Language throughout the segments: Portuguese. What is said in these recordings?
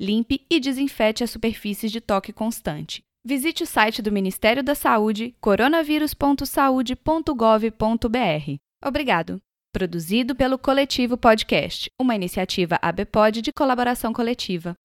Limpe e desinfete as superfícies de toque constante. Visite o site do Ministério da Saúde, coronavírus.saude.gov.br. Obrigado. Produzido pelo Coletivo Podcast, uma iniciativa ABPOD de colaboração coletiva.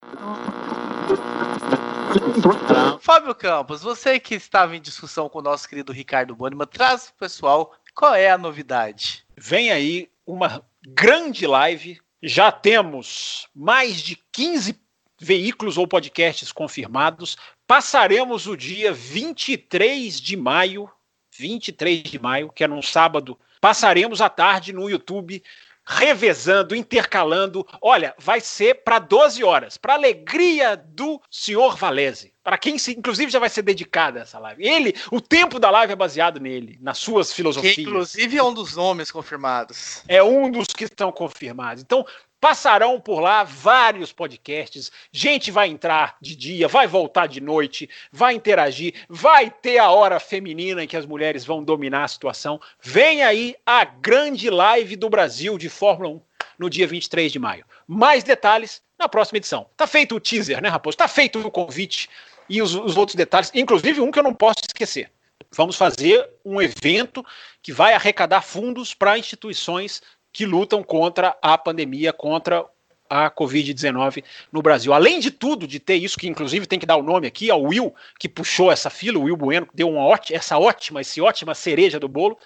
Fábio Campos, você que estava em discussão com o nosso querido Ricardo Bônima, traz para o pessoal qual é a novidade. Vem aí uma grande live. Já temos mais de 15 veículos ou podcasts confirmados. Passaremos o dia 23 de maio, 23 de maio, que é num sábado. Passaremos a tarde no YouTube revezando, intercalando. Olha, vai ser para 12 horas, para alegria do senhor Valese. Para quem, se, inclusive, já vai ser dedicada essa live. Ele, o tempo da live é baseado nele, nas suas filosofias. Que, inclusive, é um dos nomes confirmados. É um dos que estão confirmados. Então, Passarão por lá vários podcasts. Gente vai entrar de dia, vai voltar de noite, vai interagir, vai ter a hora feminina em que as mulheres vão dominar a situação. Vem aí a grande live do Brasil de Fórmula 1 no dia 23 de maio. Mais detalhes na próxima edição. Tá feito o teaser, né, Raposo? Tá feito o convite e os, os outros detalhes, inclusive um que eu não posso esquecer. Vamos fazer um evento que vai arrecadar fundos para instituições que lutam contra a pandemia, contra a Covid-19 no Brasil. Além de tudo, de ter isso, que inclusive tem que dar o nome aqui ao Will, que puxou essa fila, o Will Bueno, que deu uma ótima, essa ótima, esse ótima cereja do bolo.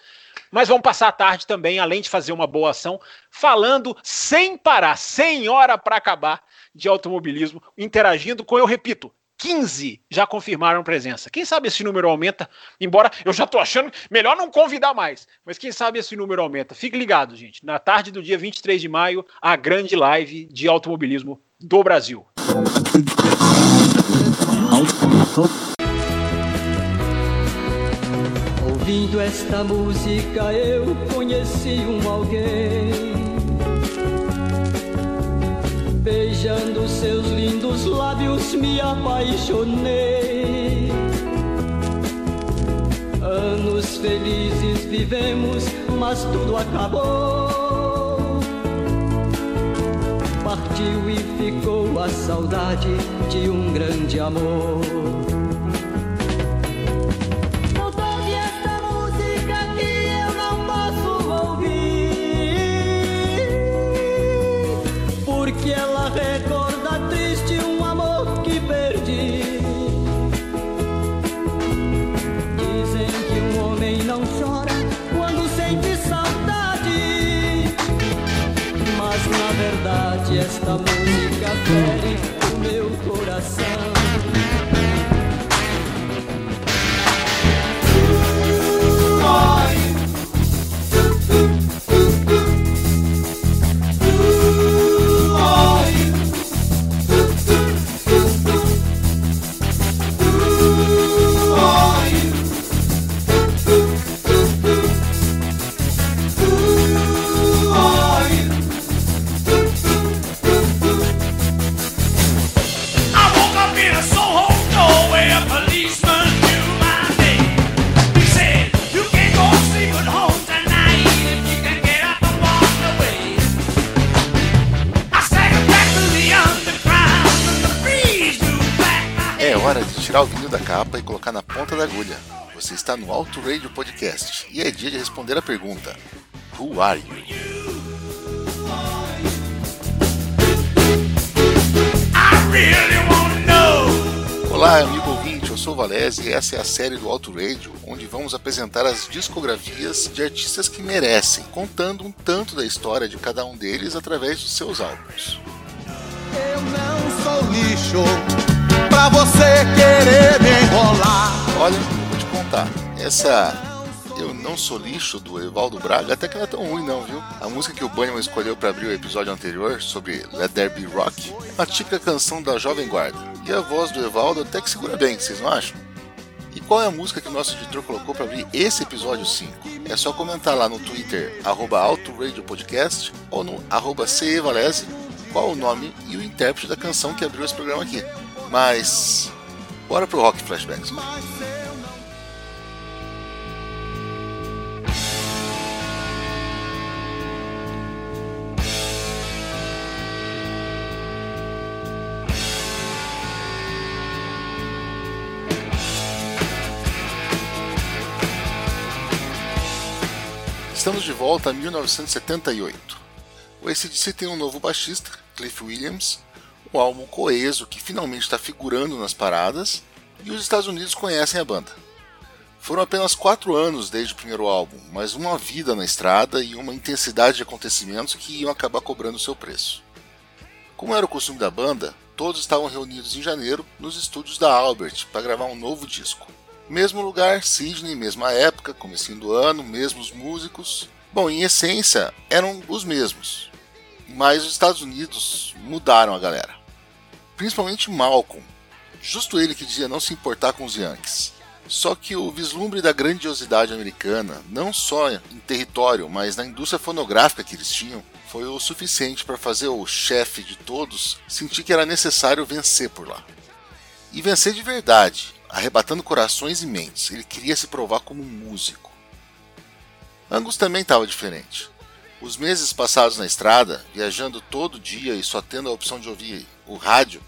Mas vamos passar a tarde também, além de fazer uma boa ação, falando sem parar, sem hora para acabar de automobilismo, interagindo com, eu repito, 15 já confirmaram presença. Quem sabe esse número aumenta, embora eu já estou achando melhor não convidar mais, mas quem sabe esse número aumenta. Fique ligado, gente. Na tarde do dia 23 de maio, a grande live de automobilismo do Brasil. Ouvindo esta música, eu conheci um alguém Beijando seus lindos lábios me apaixonei. Anos felizes vivemos, mas tudo acabou. Partiu e ficou a saudade de um grande amor. Está no Alto Radio Podcast e é dia de responder a pergunta: Who are you? Olá, amigo ouvinte, eu sou o Valese e essa é a série do Alto Radio, onde vamos apresentar as discografias de artistas que merecem, contando um tanto da história de cada um deles através dos seus álbuns. Eu não sou lixo pra você querer me enrolar. Olha, contar. Essa Eu Não Sou Lixo, do Evaldo Braga, até que não é tão ruim não, viu? A música que o Bunnyman escolheu para abrir o episódio anterior, sobre Let There Be Rock, uma típica canção da Jovem Guarda. E a voz do Evaldo até que segura bem, vocês não acham? E qual é a música que o nosso editor colocou para abrir esse episódio 5? É só comentar lá no Twitter, arroba Podcast ou no arroba qual o nome e o intérprete da canção que abriu esse programa aqui. Mas, bora pro Rock Flashbacks. Estamos de volta a 1978. O ACDC tem um novo baixista, Cliff Williams, um álbum coeso que finalmente está figurando nas paradas, e os Estados Unidos conhecem a banda. Foram apenas quatro anos desde o primeiro álbum, mas uma vida na estrada e uma intensidade de acontecimentos que iam acabar cobrando seu preço. Como era o costume da banda, todos estavam reunidos em janeiro nos estúdios da Albert para gravar um novo disco. Mesmo lugar, Sydney, mesma época, comecinho do ano, mesmos músicos. Bom, em essência, eram os mesmos. Mas os Estados Unidos mudaram a galera. Principalmente Malcolm. Justo ele que dizia não se importar com os Yankees. Só que o vislumbre da grandiosidade americana, não só em território, mas na indústria fonográfica que eles tinham, foi o suficiente para fazer o chefe de todos sentir que era necessário vencer por lá. E vencer de verdade, arrebatando corações e mentes. Ele queria se provar como um músico. Angus também estava diferente. Os meses passados na estrada, viajando todo dia e só tendo a opção de ouvir o rádio,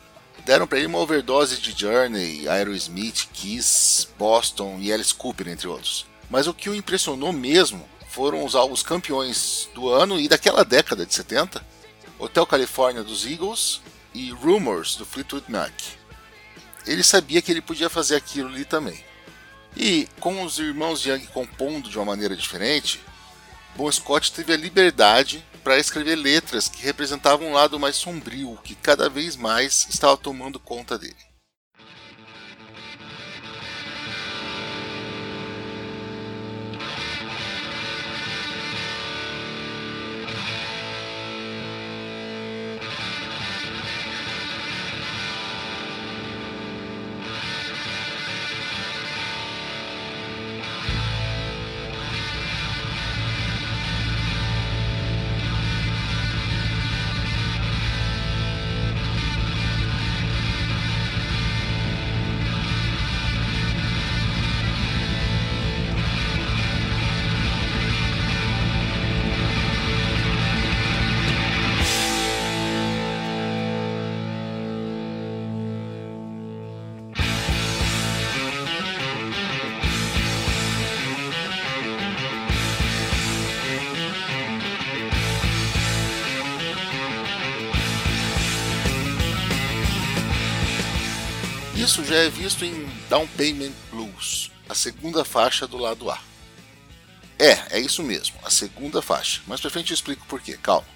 deram para ele uma overdose de Journey, Aerosmith, Kiss, Boston e Alice Cooper, entre outros. Mas o que o impressionou mesmo foram os álbuns campeões do ano e daquela década de 70, Hotel California dos Eagles e Rumors do Fleetwood Mac ele sabia que ele podia fazer aquilo ali também. E com os irmãos Young compondo de uma maneira diferente, Bon Scott teve a liberdade para escrever letras que representavam um lado mais sombrio que cada vez mais estava tomando conta dele. Isso já é visto em Down Payment Blues, a segunda faixa do lado A. É, é isso mesmo, a segunda faixa, mas pra frente eu explico por quê, calma.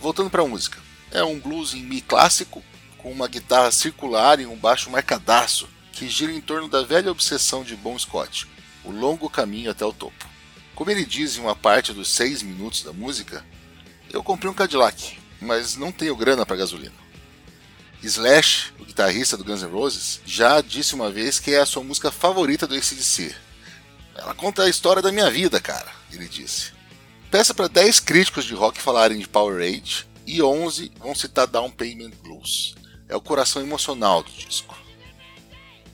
Voltando para a música, é um blues em Mi clássico, com uma guitarra circular e um baixo marcadaço que gira em torno da velha obsessão de Bon Scott, o longo caminho até o topo. Como ele diz em uma parte dos seis minutos da música, eu comprei um Cadillac, mas não tenho grana para gasolina. Slash, o guitarrista do Guns N' Roses, já disse uma vez que é a sua música favorita do ACDC. Ela conta a história da minha vida, cara, ele disse. Peça para 10 críticos de rock falarem de Powerade e 11 vão citar Down Payment Blues. É o coração emocional do disco.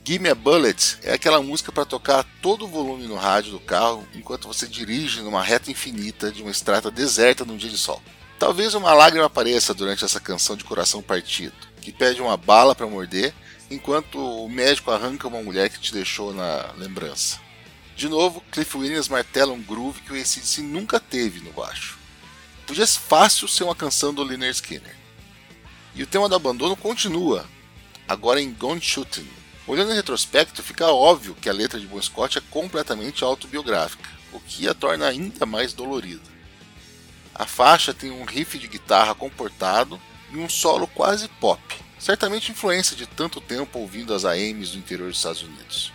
Give Me a Bullet é aquela música para tocar todo o volume no rádio do carro enquanto você dirige numa reta infinita de uma estrada deserta num dia de sol. Talvez uma lágrima apareça durante essa canção de coração partido que pede uma bala para morder, enquanto o médico arranca uma mulher que te deixou na lembrança. De novo, Cliff Williams martela um groove que o ACDC nunca teve no baixo. Podia fácil ser uma canção do Lynyrd Skinner. E o tema do abandono continua, agora em Gone Shooting. Olhando em retrospecto, fica óbvio que a letra de Bon Scott é completamente autobiográfica, o que a torna ainda mais dolorida. A faixa tem um riff de guitarra comportado e um solo quase pop, certamente influência de tanto tempo ouvindo as AMs do interior dos Estados Unidos.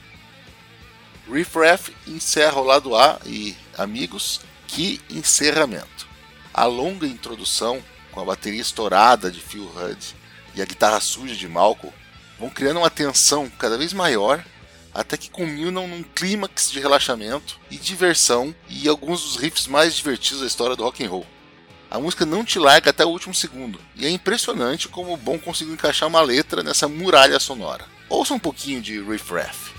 Riff Raff encerra o lado A e, amigos, que encerramento! A longa introdução, com a bateria estourada de Phil Rudd e a guitarra suja de Malcolm, vão criando uma tensão cada vez maior até que culminam num clímax de relaxamento e diversão e alguns dos riffs mais divertidos da história do rock and roll. A música não te larga até o último segundo, e é impressionante como o Bom conseguiu encaixar uma letra nessa muralha sonora. Ouça um pouquinho de Riff Raff.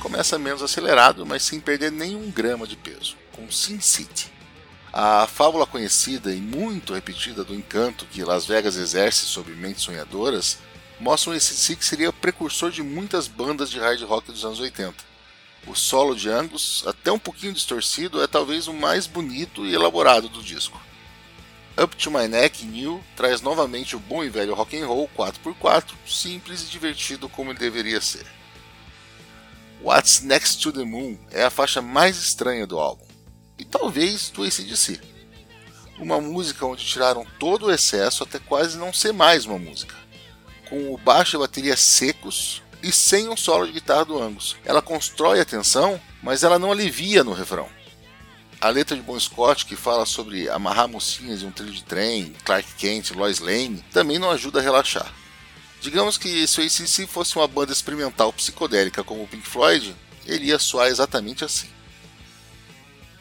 Começa menos acelerado, mas sem perder nenhum grama de peso, com Sin City. A fábula conhecida e muito repetida do encanto que Las Vegas exerce sobre mentes sonhadoras mostra um ACDC que seria precursor de muitas bandas de hard rock dos anos 80. O solo de Angus, até um pouquinho distorcido, é talvez o mais bonito e elaborado do disco. Up to My Neck New traz novamente o bom e velho rock and roll 4x4, simples e divertido como ele deveria ser. What's Next to the Moon é a faixa mais estranha do álbum, e talvez do ACDC. Uma música onde tiraram todo o excesso até quase não ser mais uma música. Com o baixo e bateria secos e sem um solo de guitarra do Angus. Ela constrói a tensão, mas ela não alivia no refrão. A letra de Bon Scott, que fala sobre amarrar mocinhas em um trilho de trem, Clark Kent, Lois Lane, também não ajuda a relaxar. Digamos que se o ACC fosse uma banda experimental psicodélica como o Pink Floyd, ele ia soar exatamente assim.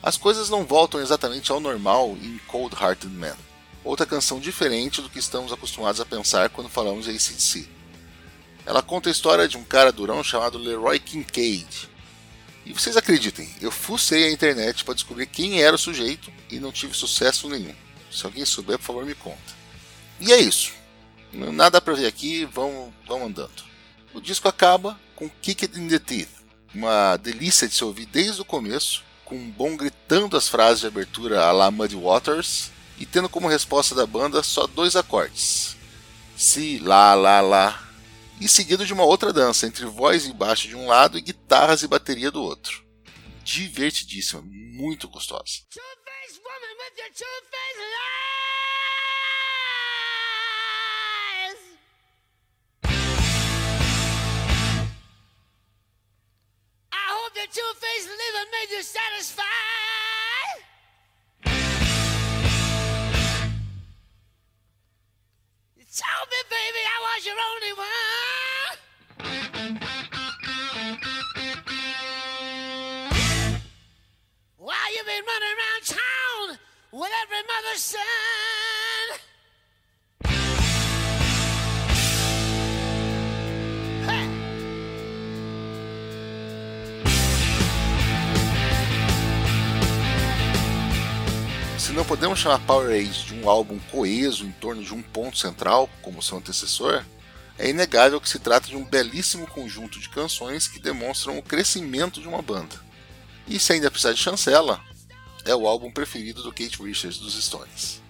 As coisas não voltam exatamente ao normal em Cold Hearted Man, outra canção diferente do que estamos acostumados a pensar quando falamos de ACDC. Ela conta a história de um cara durão chamado Leroy Kincaid. E vocês acreditem, eu fucei a internet para descobrir quem era o sujeito e não tive sucesso nenhum. Se alguém souber, por favor, me conta. E é isso. Nada para ver aqui, vão, vão andando. O disco acaba com Kick It in the Teeth, uma delícia de se ouvir desde o começo, com um bom gritando as frases de abertura a la Muddy Waters e tendo como resposta da banda só dois acordes: Si, lá, lá, lá, e seguido de uma outra dança entre voz e baixo de um lado e guitarras e bateria do outro. Divertidíssima, muito gostosa. Two-faced liver made you satisfied. You told me, baby, I was your only one. While you've been running around town with every mother's son. Se não podemos chamar Power Age de um álbum coeso em torno de um ponto central, como seu antecessor, é inegável que se trata de um belíssimo conjunto de canções que demonstram o crescimento de uma banda. E se ainda precisar de chancela, é o álbum preferido do Kate Richards dos Stones.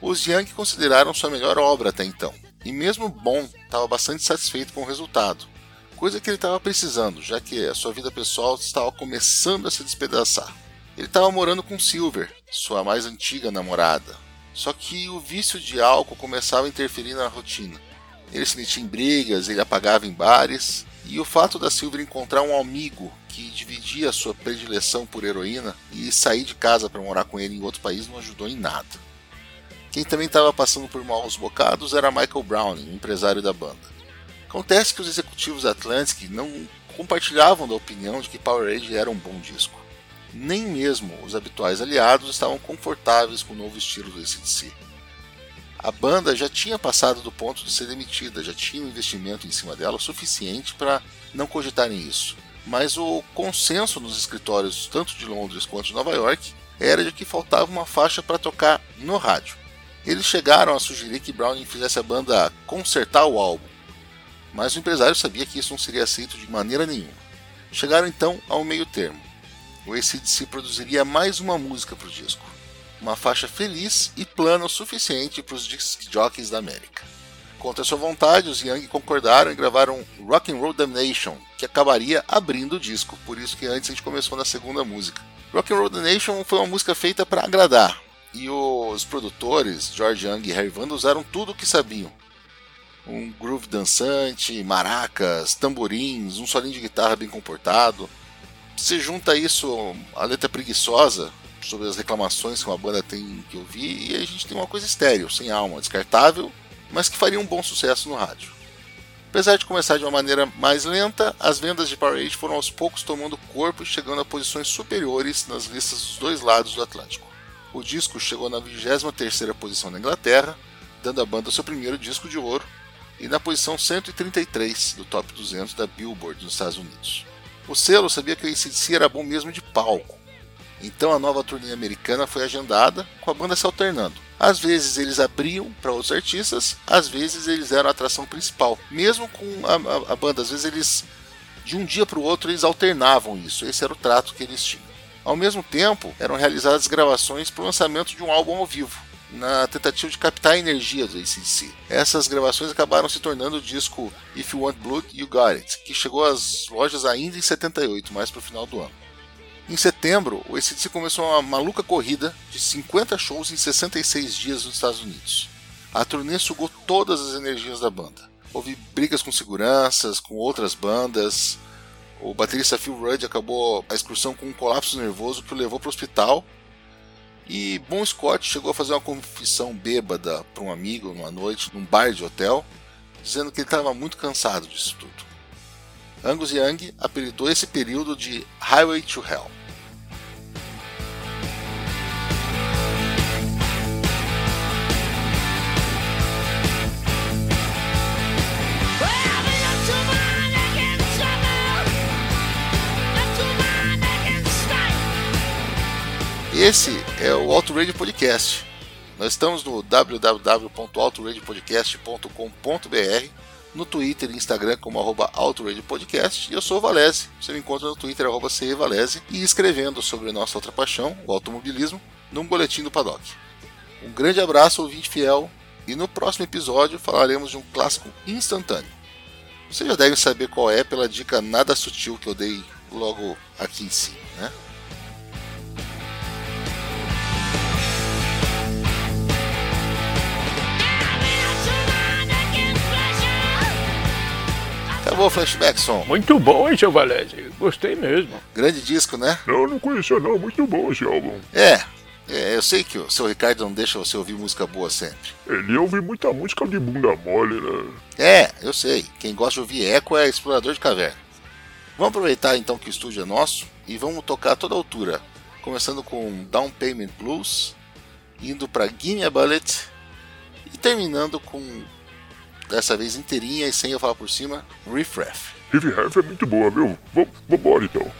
Os Young consideraram sua melhor obra até então, e mesmo Bon estava bastante satisfeito com o resultado, coisa que ele estava precisando, já que a sua vida pessoal estava começando a se despedaçar. Ele estava morando com Silver, sua mais antiga namorada. Só que o vício de álcool começava a interferir na rotina. Ele se metia em brigas, ele apagava em bares, e o fato da Silver encontrar um amigo que dividia sua predileção por heroína e sair de casa para morar com ele em outro país não ajudou em nada. Quem também estava passando por maus bocados era Michael Browning, empresário da banda. Acontece que os executivos da Atlantic não compartilhavam da opinião de que Power Age era um bom disco nem mesmo os habituais aliados estavam confortáveis com o novo estilo do ACDC. A banda já tinha passado do ponto de ser demitida, já tinha um investimento em cima dela suficiente para não cogitarem isso. Mas o consenso nos escritórios, tanto de Londres quanto de Nova York, era de que faltava uma faixa para tocar no rádio. Eles chegaram a sugerir que Browning fizesse a banda consertar o álbum, mas o empresário sabia que isso não seria aceito de maneira nenhuma. Chegaram então ao meio termo o ACDC produziria mais uma música para o disco, uma faixa feliz e plana o suficiente para os jockeys da América. Contra sua vontade, os Young concordaram e gravaram Rock and Roll Damnation, que acabaria abrindo o disco, por isso que antes a gente começou na segunda música. Rock and Roll Damnation foi uma música feita para agradar, E os produtores, George Young e Harry Vanda, usaram tudo o que sabiam. Um groove dançante, maracas, tamborins, um solinho de guitarra bem comportado. Se junta isso a letra preguiçosa sobre as reclamações que uma banda tem que ouvir, e a gente tem uma coisa estéreo, sem alma, descartável, mas que faria um bom sucesso no rádio. Apesar de começar de uma maneira mais lenta, as vendas de Power Age foram aos poucos tomando corpo e chegando a posições superiores nas listas dos dois lados do Atlântico. O disco chegou na 23ª posição na Inglaterra, dando à banda seu primeiro disco de ouro, e na posição 133 do Top 200 da Billboard nos Estados Unidos. O selo sabia que o ACDC era bom mesmo de palco, então a nova turnê americana foi agendada, com a banda se alternando. Às vezes eles abriam para outros artistas, às vezes eles eram a atração principal. Mesmo com a, a, a banda, às vezes eles, de um dia para o outro, eles alternavam isso. Esse era o trato que eles tinham. Ao mesmo tempo, eram realizadas gravações para o lançamento de um álbum ao vivo, na tentativa de captar a energia do ACDC. Essas gravações acabaram se tornando o disco If You Want Blood, You Got It, que chegou às lojas ainda em 78, mais para o final do ano. Em setembro, o ACDC começou uma maluca corrida de 50 shows em 66 dias nos Estados Unidos. A turnê sugou todas as energias da banda. Houve brigas com seguranças, com outras bandas, o baterista Phil Rudd acabou a excursão com um colapso nervoso que o levou para o hospital. E Bon Scott chegou a fazer uma confissão bêbada para um amigo numa noite num bar de hotel, dizendo que ele estava muito cansado disso tudo. Angus Young apelidou esse período de Highway to Hell. Esse é o Outrage Podcast. Nós estamos no www.outragepodcast.com.br, no Twitter e Instagram como arroba Podcast, e eu sou o Valese. Você me encontra no Twitter arroba Valese, e escrevendo sobre nossa outra paixão, o automobilismo, num boletim do Paddock. Um grande abraço, ouvinte fiel, e no próximo episódio falaremos de um clássico instantâneo. Você já deve saber qual é pela dica nada sutil que eu dei logo aqui em cima, né? Acabou o flashback, som. Muito bom, hein, seu Valese? Gostei mesmo. Grande disco, né? Não, não conhecia não. Muito bom esse álbum. É, é, eu sei que o seu Ricardo não deixa você ouvir música boa sempre. Ele ouve muita música de bunda mole, né? É, eu sei. Quem gosta de ouvir eco é explorador de caverna. Vamos aproveitar então que o estúdio é nosso e vamos tocar a toda altura. Começando com Down Payment Blues, indo para Gimme a Bullet e terminando com dessa vez inteirinha e sem eu falar por cima, Riff Raff. Riff Raff é muito boa, viu? Vambora então.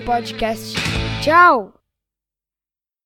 Podcast. Tchau!